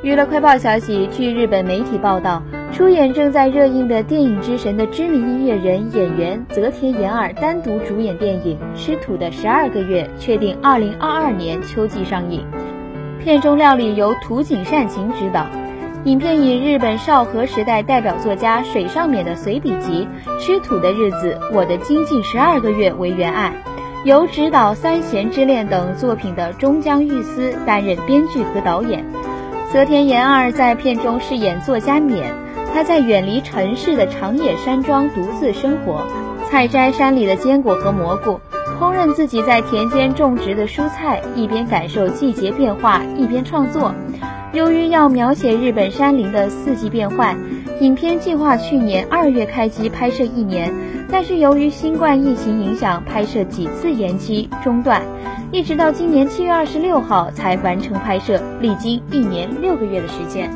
娱乐快报消息，据日本媒体报道，出演正在热映的电影之神的知名音乐人演员泽田研二单独主演电影《吃土的十二个月》，确定二零二二年秋季上映。片中料理由土井善晴执导。影片以日本少和时代代表作家水上勉的随笔集《吃土的日子：我的经济十二个月》为原案，由执导《三弦之恋》等作品的中江裕司担任编剧和导演。泽田研二在片中饰演作家冕，他在远离城市的长野山庄独自生活，采摘山里的坚果和蘑菇，烹饪自己在田间种植的蔬菜，一边感受季节变化，一边创作。由于要描写日本山林的四季变换，影片计划去年二月开机拍摄一年，但是由于新冠疫情影响，拍摄几次延期中断。一直到今年七月二十六号才完成拍摄，历经一年六个月的时间。